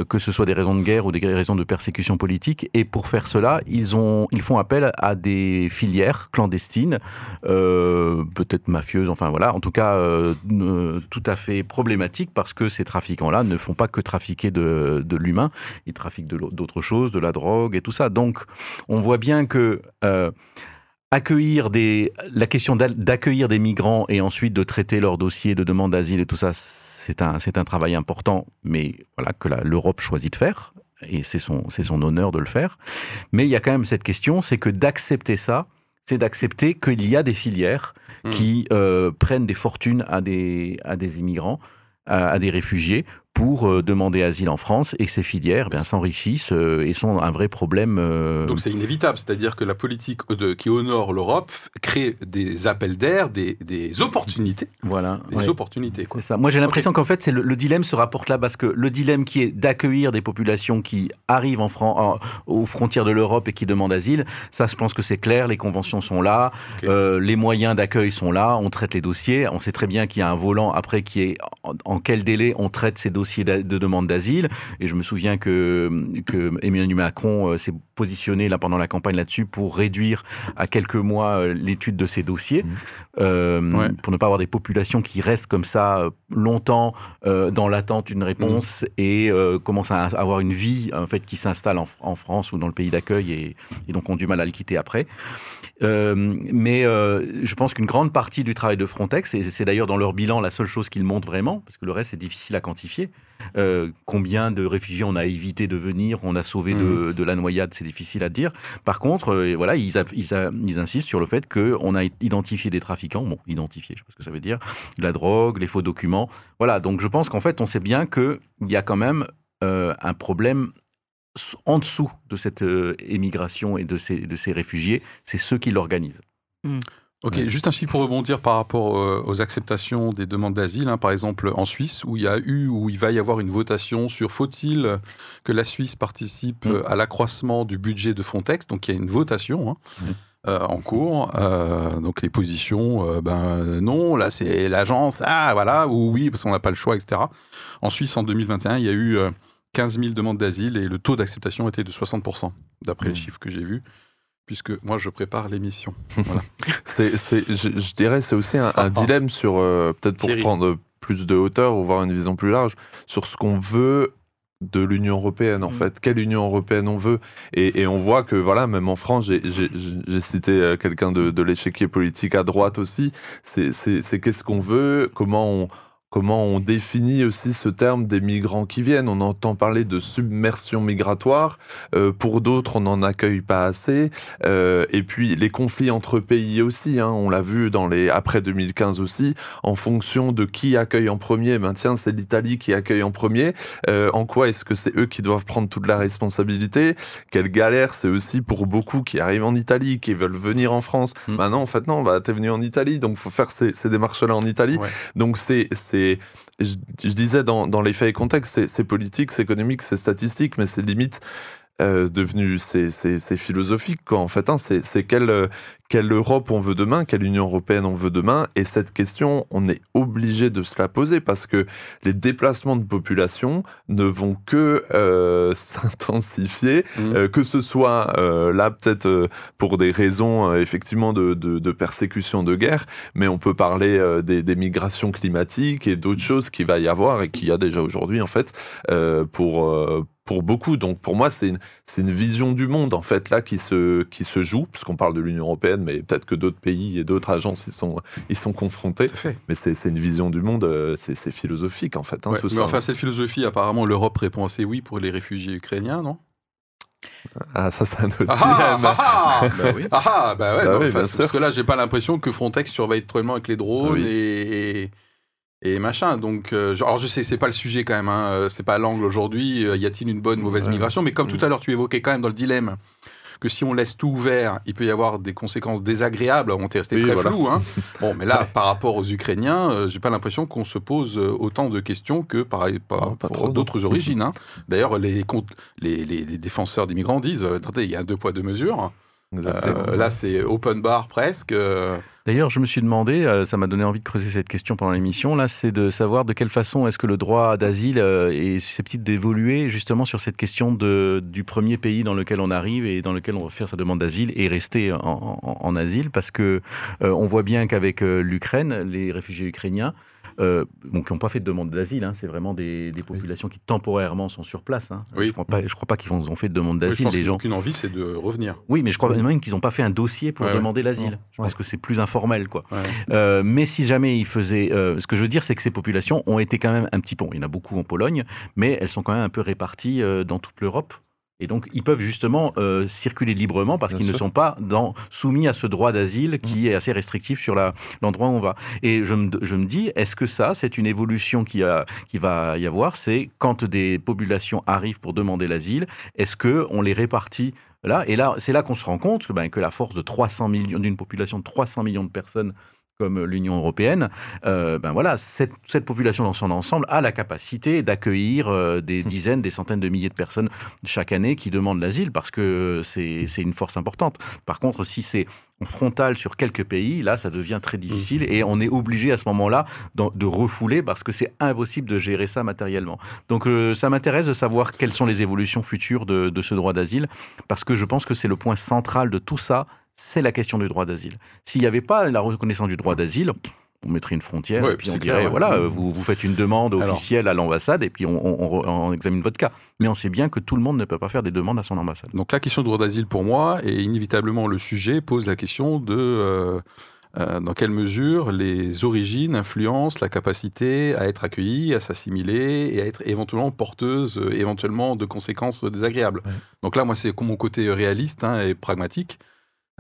que ce soit des raisons de guerre ou des raisons de persécution politique. Et pour faire cela, ils, ont, ils font appel à des filières clandestines, euh, peut-être mafieuses, enfin voilà, en tout cas euh, euh, tout à fait problématiques parce que ces trafiquants-là ne font pas que trafiquer de, l'humain, ils trafiquent d'autres choses, de la drogue et tout ça. Donc, on voit bien que euh, accueillir des, la question d'a- d'accueillir des migrants et ensuite de traiter leur dossier de demande d'asile et tout ça, c'est un, c'est un travail important, mais voilà que l'Europe choisit de faire et c'est son, c'est son honneur de le faire. Mais il y a quand même cette question, c'est que d'accepter ça, c'est d'accepter qu'il y a des filières
Mm.
qui euh, prennent des fortunes à des, à des immigrants, à, à des réfugiés, pour euh, demander asile en France et que ces filières eh bien, s'enrichissent euh, et sont un vrai problème. euh,
Donc c'est inévitable, c'est-à-dire que la politique de- qui honore l'Europe crée des appels d'air, des, des opportunités.
voilà.
Des
ouais.
opportunités. Quoi.
C'est ça. Moi, j'ai l'impression qu'en fait, c'est le, le dilemme se rapporte là parce que le dilemme qui est d'accueillir des populations qui arrivent en Fran- en- aux frontières de l'Europe et qui demandent asile, ça, je pense que c'est clair. Les conventions sont là, euh, les moyens d'accueil sont là, on traite les dossiers. On sait très bien qu'il y a un volant après qui est en, en quel délai on traite ces dossiers de demande d'asile. Et je me souviens que, que Emmanuel Macron euh, s'est positionné là pendant la campagne là-dessus pour réduire à quelques mois euh, l'étude de ces dossiers,
Mhm.
euh,
Ouais.
pour ne pas avoir des populations qui restent comme ça longtemps euh, dans l'attente d'une réponse et euh, commencent à avoir une vie en fait qui s'installe en, en France ou dans le pays d'accueil et, et donc ont du mal à le quitter après. Euh, mais euh, je pense qu'une grande partie du travail de Frontex, et c'est d'ailleurs dans leur bilan la seule chose qu'ils montrent vraiment, parce que le reste c'est difficile à quantifier, euh, combien de réfugiés on a évité de venir, on a sauvé de, de la noyade, c'est difficile à dire. Par contre, voilà, ils, a- ils, a- ils insistent sur le fait qu'on a identifié des trafiquants, bon, identifié, je sais pas ce que ça veut dire, la drogue, les faux documents. Voilà, donc je pense qu'en fait, on sait bien qu'il y a quand même un problème en dessous de cette euh, émigration et de ces, de ces réfugiés, c'est ceux qui l'organisent.
Ok,
Ouais.
juste un chiffre pour rebondir par rapport euh, aux acceptations des demandes d'asile, hein, par exemple en Suisse, où il y a eu, où il va y avoir une votation sur faut-il que la Suisse participe
Mm.
euh, à l'accroissement du budget de Frontex, donc il y a une votation. hein,
Mm.
euh, en cours, Euh, donc les positions, euh, ben non, là c'est l'agence, ah voilà, ou oui, parce qu'on n'a pas le choix, etc. En Suisse, en 2021, il y a eu euh, 15 000 demandes d'asile et le taux d'acceptation était de 60%, d'après les chiffres que j'ai vus, puisque moi je prépare l'émission.
C'est, c'est- je, je dirais c'est aussi un, un dilemme sur, euh, peut-être pour
Thierry.
prendre plus de hauteur ou voir une vision plus large, sur ce qu'on veut de l'Union européenne en
Mm.
fait, quelle Union européenne on veut? Et, et on voit que voilà, même en France, j'ai, j'ai- j'ai cité euh, quelqu'un de, de l'échiquier politique à droite aussi, c'est, c'est, c'est qu'est-ce qu'on veut, comment on, comment on définit aussi ce terme des migrants qui viennent? On entend parler de submersion migratoire, euh, pour d'autres on n'en accueille pas assez. Euh, et puis les conflits entre pays aussi, hein, on l'a vu dans les après 2015 aussi, en fonction de qui accueille en premier. Ben tiens, c'est l'Italie qui accueille en premier. Euh, en quoi est-ce que c'est eux qui doivent prendre toute la responsabilité? Quelle galère c'est aussi pour beaucoup qui arrivent en Italie, qui veulent venir en France. Maintenant, en fait, non, bah, t'es venu en Italie, donc faut faire ces, ces démarches-là en Italie.
Ouais.
Donc c'est, c'est, je, disais dans, les faits et contextes, c'est politique, c'est économique, c'est statistique, mais c'est limite euh, devenu, c'est, c'est, c'est philosophique quoi. En fait, hein, c'est, c'est quelle, euh, quelle Europe on veut demain, quelle Union européenne on veut demain, et cette question, on est obligé de se la poser parce que les déplacements de population ne vont que euh, s'intensifier
Mm.
euh, que ce soit là peut-être pour des raisons effectivement de, de, de persécution de guerre, mais on peut parler des, des migrations climatiques et d'autres choses qu'il va y avoir et qu'il y a déjà aujourd'hui en fait pour pour beaucoup. Donc pour moi c'est une une vision du monde en fait là qui se qui se joue puisqu'on parle de l'Union européenne, mais peut-être que d'autres pays et d'autres agences ils sont ils sont confrontés.
Fait.
Mais c'est une vision du monde, euh, c'est philosophique en fait. hein,
Ouais,
tout
mais
ça.
enfin, cette philosophie, apparemment, l'Europe répond assez oui pour les réfugiés ukrainiens, non?
Ah ça c'est un autre
Ah ah,
dilemme.
ah, ah
Bah oui.
Ah ah, bah ouais,
Bah
non,
oui,
enfin,
bien
c'est-
sûr.
parce que là, j'ai pas l'impression que Frontex surveille tellement avec les drones
Oui.
et, et, et machin. Donc, euh, alors je sais, c'est pas le sujet quand même, hein, euh, c'est pas l'angle aujourd'hui. euh, Y a-t-il une bonne, mauvaise
Ouais.
migration? Mais comme tout à l'heure, tu évoquais quand même dans le dilemme que si on laisse tout ouvert, il peut y avoir des conséquences désagréables. On t'est resté
Oui,
très
voilà.
flou. Hein. Bon, mais là, par rapport aux Ukrainiens, euh, j'ai pas l'impression qu'on se pose autant de questions que par, par- pour d'autres origines. hein. D'ailleurs, les, les, défenseurs des migrants disent attendez, il y a un deux poids deux mesures. Euh, là, c'est open bar presque. euh,
D'ailleurs, je me suis demandé, euh, ça m'a donné envie de creuser cette question pendant l'émission, là, c'est de savoir de quelle façon est-ce que le droit d'asile est susceptible d'évoluer justement sur cette question de, du premier pays dans lequel on arrive et dans lequel on va faire sa demande d'asile et rester en, en- en asile, parce que euh, on voit bien qu'avec l'Ukraine, les réfugiés ukrainiens, euh, bon, qui n'ont pas fait de demande d'asile, hein, c'est vraiment des, des populations qui temporairement sont sur place. hein.
Oui.
Je ne crois pas, je crois pas qu'ils ont fait de demande
oui, je
d'asile,
pense
les gens.
aucune envie, c'est de revenir.
Oui, mais je crois même qu'ils n'ont pas fait un dossier pour
Ouais, ouais.
demander l'asile. Je
Ouais.
pense que c'est plus informel, quoi.
Ouais.
Euh, mais si jamais ils faisaient, euh, ce que je veux dire, c'est que ces populations ont été quand même un petit peu. Il y en a beaucoup en Pologne, mais elles sont quand même un peu réparties euh, dans toute l'Europe. Et donc, ils peuvent justement euh, circuler librement parce qu'ils ne sont pas dans, soumis à ce droit d'asile qui est assez restrictif sur l'endroit où on va. Et je me, je me dis, est-ce que ça, c'est une évolution qui, a, qui va y avoir? C'est quand des populations arrivent pour demander l'asile, est-ce qu'on les répartit là? Et là, c'est là qu'on se rend compte que, ben, que la force de 300 millions, d'une population de 300 millions de personnes comme l'Union européenne, euh, ben voilà, cette, cette population dans son ensemble a la capacité d'accueillir euh, des dizaines, des centaines de milliers de personnes chaque année qui demandent l'asile parce que c'est c'est une force importante. Par contre, si c'est frontal sur quelques pays, là, ça devient très difficile et on est obligé à ce moment-là de refouler parce que c'est impossible de gérer ça matériellement. Donc, euh, ça m'intéresse de savoir quelles sont les évolutions futures de, de ce droit d'asile parce que je pense que c'est le point central de tout ça, c'est la question du droit d'asile. S'il n'y avait pas la reconnaissance du droit d'asile, on mettrait une frontière
Ouais,
et puis on dirait, voilà, euh, vous, vous faites une demande
Alors-
officielle à l'ambassade et puis on, on- on re- on examine votre cas. Mais on sait bien que tout le monde ne peut pas faire des demandes à son ambassade.
Donc la question du droit d'asile pour moi, et inévitablement le sujet, pose la question de euh, euh, dans quelle mesure les origines influencent la capacité à être accueilli, à s'assimiler et à être éventuellement porteuse euh, éventuellement de conséquences désagréables.
Ouais.
Donc là, moi, c'est mon côté réaliste hein, et pragmatique.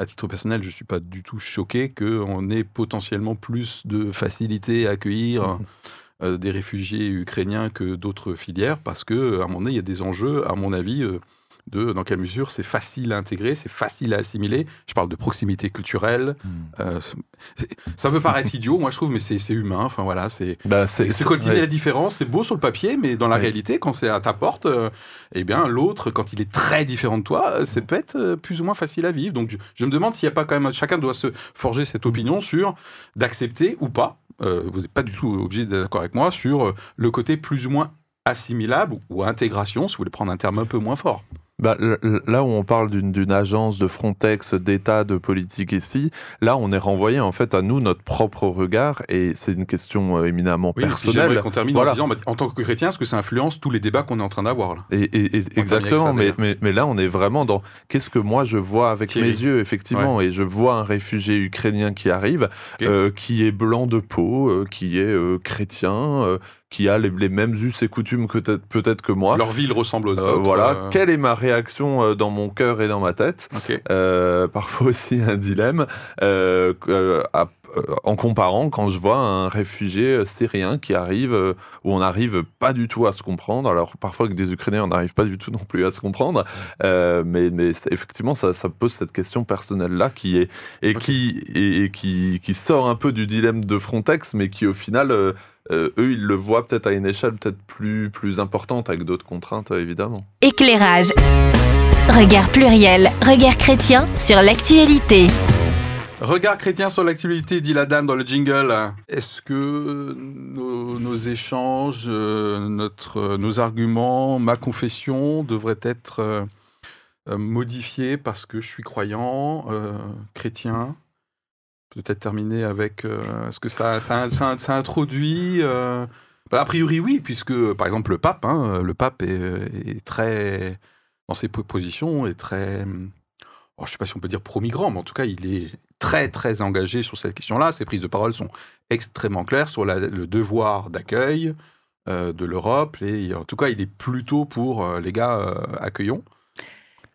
À titre personnel, je ne suis pas du tout choqué qu'on ait potentiellement plus de facilité à accueillir euh, des réfugiés ukrainiens que d'autres filières, parce que à un moment donné, il y a des enjeux, à mon avis, euh, de dans quelle mesure c'est facile à intégrer, c'est facile à assimiler. Je parle de proximité culturelle. euh, c'est- ça peut paraître idiot, moi je trouve, mais c'est humain. Enfin voilà, c'est
Bah,
se cultiver
ouais.
la différence. C'est beau sur le papier, mais dans la
Ouais.
réalité, quand c'est à ta porte, euh, eh bien l'autre, quand il est très différent de toi, euh, c'est peut être euh, plus ou moins facile à vivre. Donc je, je me demande s'il n'y a pas quand même chacun doit se forger cette opinion sur d'accepter ou pas. euh, vous n'êtes pas du tout obligé d'être d'accord avec moi sur euh, le côté plus ou moins assimilable ou intégration, si vous voulez prendre un terme un peu moins fort.
Bah, là où on parle d'une agence de Frontex, d'État, de politique ici, là on est renvoyé en fait à nous notre propre regard et c'est une question euh, éminemment
Oui,
personnelle.
qu'on termine
Voilà.
en disant, bah, en tant que chrétien, est-ce que ça influence tous les débats qu'on est en train d'avoir là?
Et, et- et- exactement,
ça,
mais, mais, mais là on est vraiment dans qu'est-ce que moi je vois avec
Thierry.
mes yeux, effectivement, et je vois un réfugié ukrainien qui arrive, euh, qui est blanc de peau, euh, qui est euh, chrétien, euh, qui a les, les mêmes us et coutumes que peut-être que moi.
Leur ville ressemble aux
Euh,
nôtres.
voilà,
euh,
quelle est ma réaction euh, dans mon cœur et dans ma tête? Euh, parfois aussi un dilemme euh, euh, à- euh, en comparant quand je vois un réfugié euh, syrien qui arrive euh, où on n'arrive pas du tout à se comprendre. Alors parfois avec des Ukrainiens on n'arrive pas du tout non plus à se comprendre, Euh, mais, effectivement ça, ça pose cette question personnelle là qui est et qui et, et qui, qui sort un peu du dilemme de Frontex, mais qui au final euh, euh, eux ils le voient peut-être à une échelle peut-être plus plus importante avec d'autres contraintes euh, évidemment.
Éclairage. Regard pluriel, regard chrétien sur l'actualité.
Regard chrétien sur l'actualité, dit la dame dans le jingle. Est-ce que nos, échanges, euh, notre, nos arguments, ma confession devraient être euh, euh, modifiés parce que je suis croyant, chrétien? Peut-être terminer avec. Est-ce que ça, ça, ça- introduit. a priori, oui, puisque par exemple le pape, hein, le pape est, est très. Dans ses po- positions, est très. Je ne sais pas si on peut dire pro-migrant, mais en tout cas, il est très, très engagé sur cette question-là. Ses prises de parole sont extrêmement claires sur la- le devoir d'accueil euh, de l'Europe. Et en tout cas, il est plutôt pour euh, les gars euh, accueillons.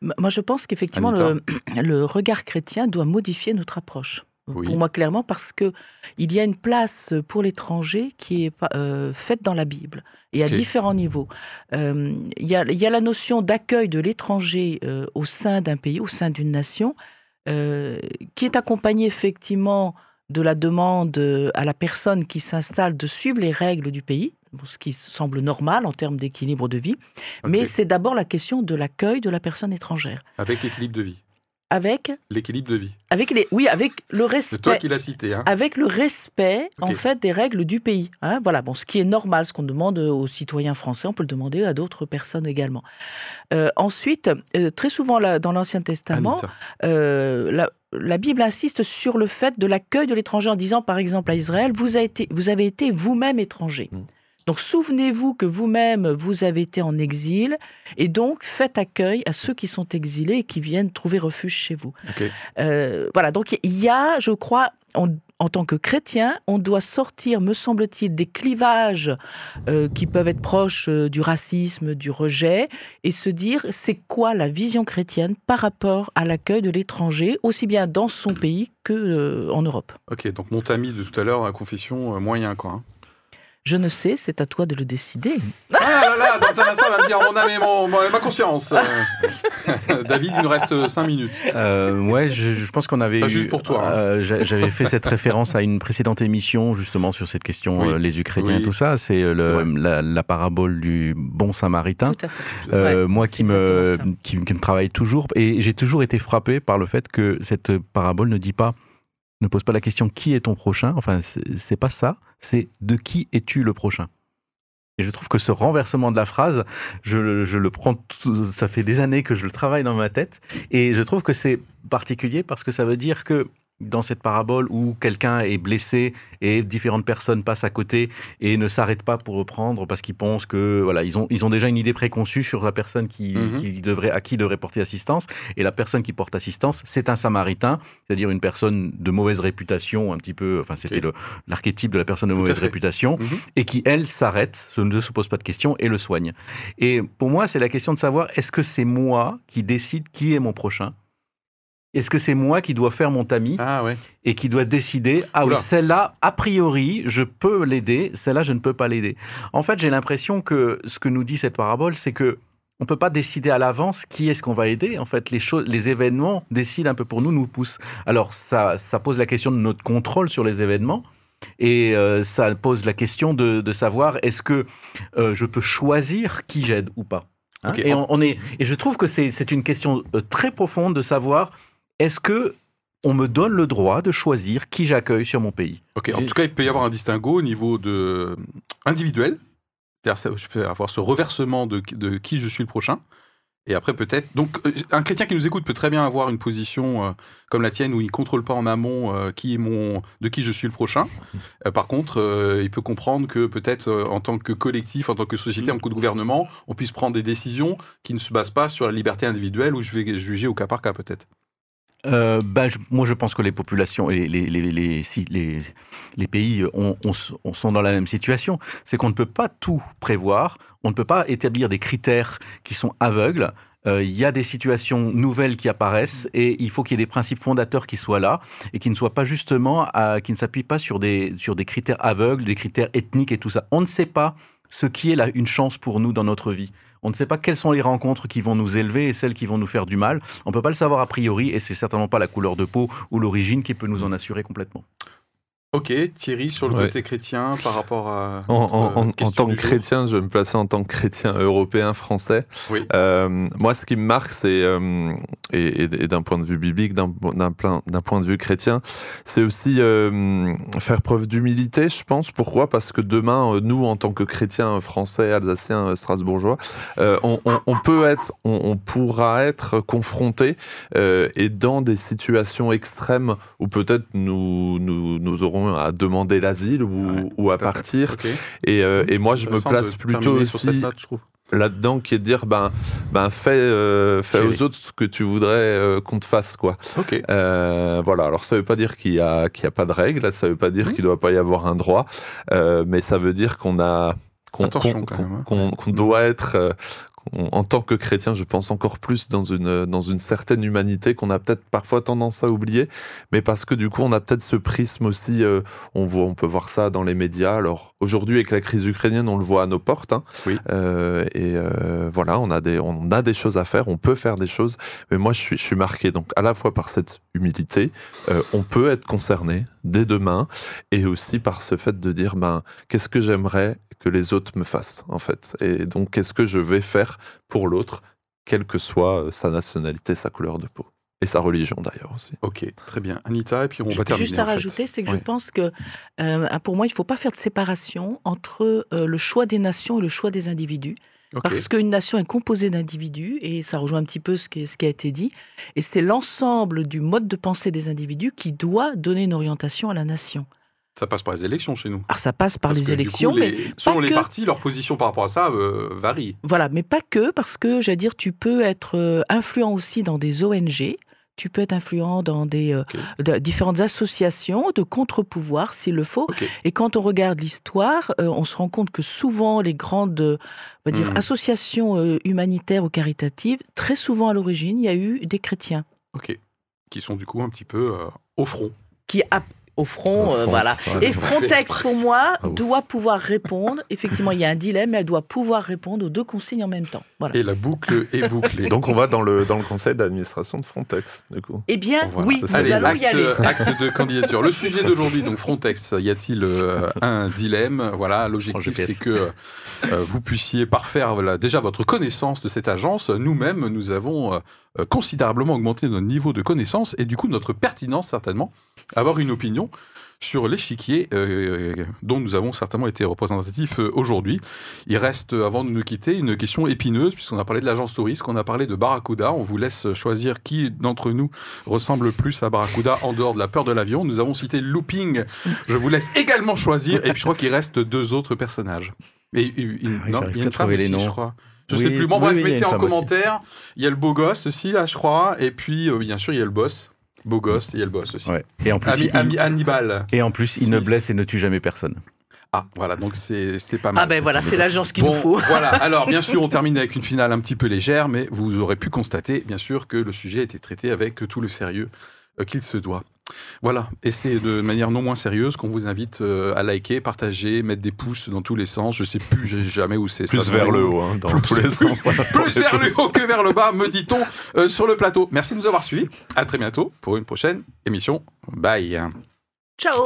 Moi, je pense qu'effectivement, le, le regard chrétien doit modifier notre approche.
Oui.
Pour moi, clairement, parce que il y a une place pour l'étranger qui est euh, faite dans la Bible et à différents niveaux. Euh, Il y, a, il y a la notion d'accueil de l'étranger euh, au sein d'un pays, au sein d'une nation, qui est accompagnée effectivement de la demande à la personne qui s'installe de suivre les règles du pays, ce qui semble normal en termes d'équilibre de vie. Mais c'est d'abord la question de l'accueil de la personne étrangère.
Avec l'équilibre de vie.
Avec,
L'équilibre de vie.
avec les, oui, avec le
C'est toi
respect,
qui l'as cité. Hein.
avec le respect en fait des règles du pays. hein. voilà, bon, ce qui est normal, ce qu'on demande aux citoyens français, on peut le demander à d'autres personnes également. Euh, ensuite, euh, très souvent là, dans l'Ancien Testament, euh, la, la Bible insiste sur le fait de l'accueil de l'étranger en disant, par exemple, à Israël, vous, avez été, vous avez été vous-même étranger.
Mm.
Donc souvenez-vous que vous-même, vous avez été en exil, et donc faites accueil à ceux qui sont exilés et qui viennent trouver refuge chez vous. Euh, voilà, donc il y a, je crois, on, en tant que chrétien, on doit sortir, me semble-t-il, des clivages euh, qui peuvent être proches euh, du racisme, du rejet, et se dire c'est quoi la vision chrétienne par rapport à l'accueil de l'étranger, aussi bien dans son pays que euh, en Europe?
Ok, donc mon ami de tout à l'heure, la confession moyen, quoi. hein.
Je ne sais, c'est à toi de le décider.
Ah là là, dans un instant, va me dire mon âme et mon, ma conscience. Euh, David, il nous reste 5 minutes.
Euh, ouais, je, je pense qu'on avait
Pas
eu-
juste pour toi, hein.
euh, j'a- J'avais fait cette référence à une précédente émission justement sur cette question
Oui.
euh, les Ukrainiens
Oui.
et tout ça. C'est la, la parabole du bon Samaritain.
Tout à fait.
Euh,
Ouais,
moi qui me, qui me travaille toujours et j'ai toujours été frappé par le fait que cette parabole ne dit pas ne pose pas la question qui est ton prochain? Enfin c'est pas ça c'est de qui es-tu le prochain? Et je trouve que ce renversement de la phrase je, le- prends ça fait des années que je le travaille dans ma tête et je trouve que c'est particulier parce que ça veut dire que dans cette parabole où quelqu'un est blessé et différentes personnes passent à côté et ne s'arrêtent pas pour reprendre parce qu'ils pensent que voilà ils ont ils ont déjà une idée préconçue sur la personne qui,
Mhm.
qui devrait à qui devrait porter assistance et la personne qui porte assistance c'est un samaritain c'est-à-dire une personne de mauvaise réputation un petit peu enfin c'était l'archétype de la personne de
Tout
mauvaise réputation
Mhm.
et qui elle s'arrête ne se pose pas de questions et le soigne et pour moi c'est la question de savoir est-ce que c'est moi qui décide qui est mon prochain est-ce que c'est moi qui dois faire mon tamis
Ah ouais.
et qui doit décider ah oui celle-là a priori je peux l'aider celle-là je ne peux pas l'aider. En fait j'ai l'impression que ce que nous dit cette parabole c'est que on peut pas décider à l'avance qui est-ce qu'on va aider. En fait les choses les événements décident un peu pour nous nous poussent. Alors ça ça pose la question de notre contrôle sur les événements et euh, ça pose la question de, de savoir est-ce que euh, je peux choisir qui j'aide ou pas Hein. Et, on, on est, et je trouve que c'est c'est une question euh, très profonde de savoir est-ce que on me donne le droit de choisir qui j'accueille sur mon pays?
Ok, en tout cas, il peut y avoir un distinguo au niveau de individuel. C'est-à-dire, je peux avoir ce reversement de, de qui je suis le prochain. Et après, peut-être. Donc, euh, un chrétien qui nous écoute peut très bien avoir une position euh, comme la tienne où il ne contrôle pas en amont euh, qui est mon, de qui je suis le prochain. Euh, par contre, euh, il peut comprendre que peut-être euh, en tant que collectif, en tant que société, en tant que gouvernement, on puisse prendre des décisions qui ne se basent pas sur la liberté individuelle où je vais juger au cas par cas, peut-être.
Euh, ben, je- moi, je pense que les populations et les, les, les, les, pays ont- ont- sont dans la même situation. C'est qu'on ne peut pas tout prévoir, on ne peut pas établir des critères qui sont aveugles. Euh, Il y a des situations nouvelles qui apparaissent et il faut qu'il y ait des principes fondateurs qui soient là et qui ne soient pas justement, qui ne s'appuient pas sur des, sur des critères aveugles, des critères ethniques et tout ça. On ne sait pas ce qui est là une chance pour nous dans notre vie. On ne sait pas quelles sont les rencontres qui vont nous élever et celles qui vont nous faire du mal. On peut pas le savoir a priori et c'est certainement pas la couleur de peau ou l'origine qui peut nous en assurer complètement.
Ok, Thierry, sur le
Ouais.
côté chrétien, par rapport à.
En,
euh,
en- en
question
tant que chrétien, je vais me placer en tant que chrétien européen français.
Oui.
Euh, moi, ce qui me marque, c'est, euh, et, et- et d'un point de vue biblique, d'un d'un plein- d'un point de vue chrétien, c'est aussi euh, faire preuve d'humilité, je pense. Pourquoi? Parce que demain, nous, en tant que chrétiens français, alsaciens, strasbourgeois, on, on- on peut être, on, on pourra être confronté euh, et dans des situations extrêmes où peut-être nous, nous, nous aurons à demander l'asile ou,
Ouais,
ou à partir. Et, euh, et moi, je me place plutôt aussi là-dedans, qui est de dire, ben, ben fais, euh, fais aux autres ce que tu voudrais euh, qu'on te fasse, quoi. Euh, voilà. Alors, ça veut pas dire qu'il y a, qu'il y a pas de règles, ça veut pas dire
Mhm.
qu'il doit pas y avoir un droit, mais ça veut dire qu'on a, qu'on,
hein.
qu'on- qu'on doit être, en tant que chrétien, je pense encore plus dans une, dans une certaine humanité qu'on a peut-être parfois tendance à oublier, mais parce que du coup, on a peut-être ce prisme aussi, euh, on, voit, on peut voir ça dans les médias. Alors aujourd'hui, avec la crise ukrainienne, on le voit à nos portes. hein.
Oui.
Euh, et euh, voilà, on a, des, on a des choses à faire, on peut faire des choses, mais moi, je suis, je suis marqué donc à la fois par cette humilité, on peut être concerné dès demain, et aussi par ce fait de dire, ben, qu'est-ce que j'aimerais que les autres me fassent, en fait. Et donc, qu'est-ce que je vais faire pour l'autre, quelle que soit euh, sa nationalité, sa couleur de peau. Et sa religion, d'ailleurs, aussi.
Ok, très bien. Anita, et puis on va terminer.
Juste à
en
rajouter, c'est que
Ouais.
je pense que euh, pour moi, il ne faut pas faire de séparation entre euh, le choix des nations et le choix des individus. Parce qu'une nation est composée d'individus, et ça rejoint un petit peu ce qui, ce qui a été dit, et c'est l'ensemble du mode de pensée des individus qui doit donner une orientation à la nation.
Ça passe par les élections chez nous.
Alors ça passe par
Parce
les
que, du
élections,
coup,
mais
les- selon les
que.
partis, leur position par rapport à ça euh, varie.
Voilà, mais pas que, parce que, j'allais dire, tu peux être euh, influent aussi dans des ONG, tu peux être influent dans des euh, différentes associations de contre-pouvoir s'il le faut. Et quand on regarde l'histoire, euh, on se rend compte que souvent les grandes euh, on va dire,
Mm.
associations humanitaires ou caritatives, très souvent à l'origine, il y a eu des chrétiens
Ok. Qui sont du coup un petit peu au front.
qui, a- au front,
Au
euh, voilà. Et Frontex, pour moi,
Ah,
doit pouvoir répondre. Effectivement, il y a un dilemme, mais elle doit pouvoir répondre aux deux consignes en même temps. Voilà.
Et la boucle est bouclée.
Donc on va dans le, dans le conseil d'administration de Frontex, du coup.
Eh bien,
Voilà.
oui, nous allons
acte,
y aller.
acte de candidature. Le sujet d'aujourd'hui, donc Frontex, y a-t-il euh, un dilemme? Voilà, l'objectif
GPS.
c'est que euh, vous puissiez parfaire voilà, déjà votre connaissance de cette agence. Nous-mêmes, nous avons euh, considérablement augmenté notre niveau de connaissance et du coup notre pertinence certainement, avoir une opinion sur l'échiquier euh, dont nous avons certainement été représentatifs euh, aujourd'hui. Il reste, euh, avant de nous quitter, une question épineuse, puisqu'on a parlé de l'agence touriste, qu'on a parlé de Barracuda. On vous laisse choisir qui d'entre nous ressemble le plus à Barracuda en dehors de la peur de l'avion. Nous avons cité Looping. Je vous laisse également choisir. Et puis je crois qu'il reste deux autres personnages. Et une, une-
Ah
non, il y a une femme aussi, je crois. Je
Oui,
sais plus. Bon,
oui,
bref,
oui,
mettez en commentaire. Il y a le beau gosse aussi, là, je crois. Et puis, euh, bien sûr, il y a le boss. Beau gosse, et il y a le boss aussi.
Ouais. Et en plus,
Ami-
il,
Ami- Hannibal.
et en plus, il ne blesse et ne tue jamais personne.
Ah, voilà, donc c'est pas mal.
Ah ben voilà, c'est l'agence qu'il
Bon,
nous faut.
voilà. Alors, bien sûr, on termine avec une finale un petit peu légère, mais vous aurez pu constater, bien sûr, que le sujet a été traité avec tout le sérieux euh, qu'il se doit. Voilà, et c'est de manière non moins sérieuse qu'on vous invite euh, à liker, partager, mettre des pouces dans tous les sens. Je sais plus j'ai jamais où c'est.
Plus
ça,
vers le haut, hein, dans
Plus-
tous les sens.
Plus vers le haut que vers le bas, me dit-on euh, sur le plateau. Merci de nous avoir suivis. À très bientôt pour une prochaine émission. Bye.
Ciao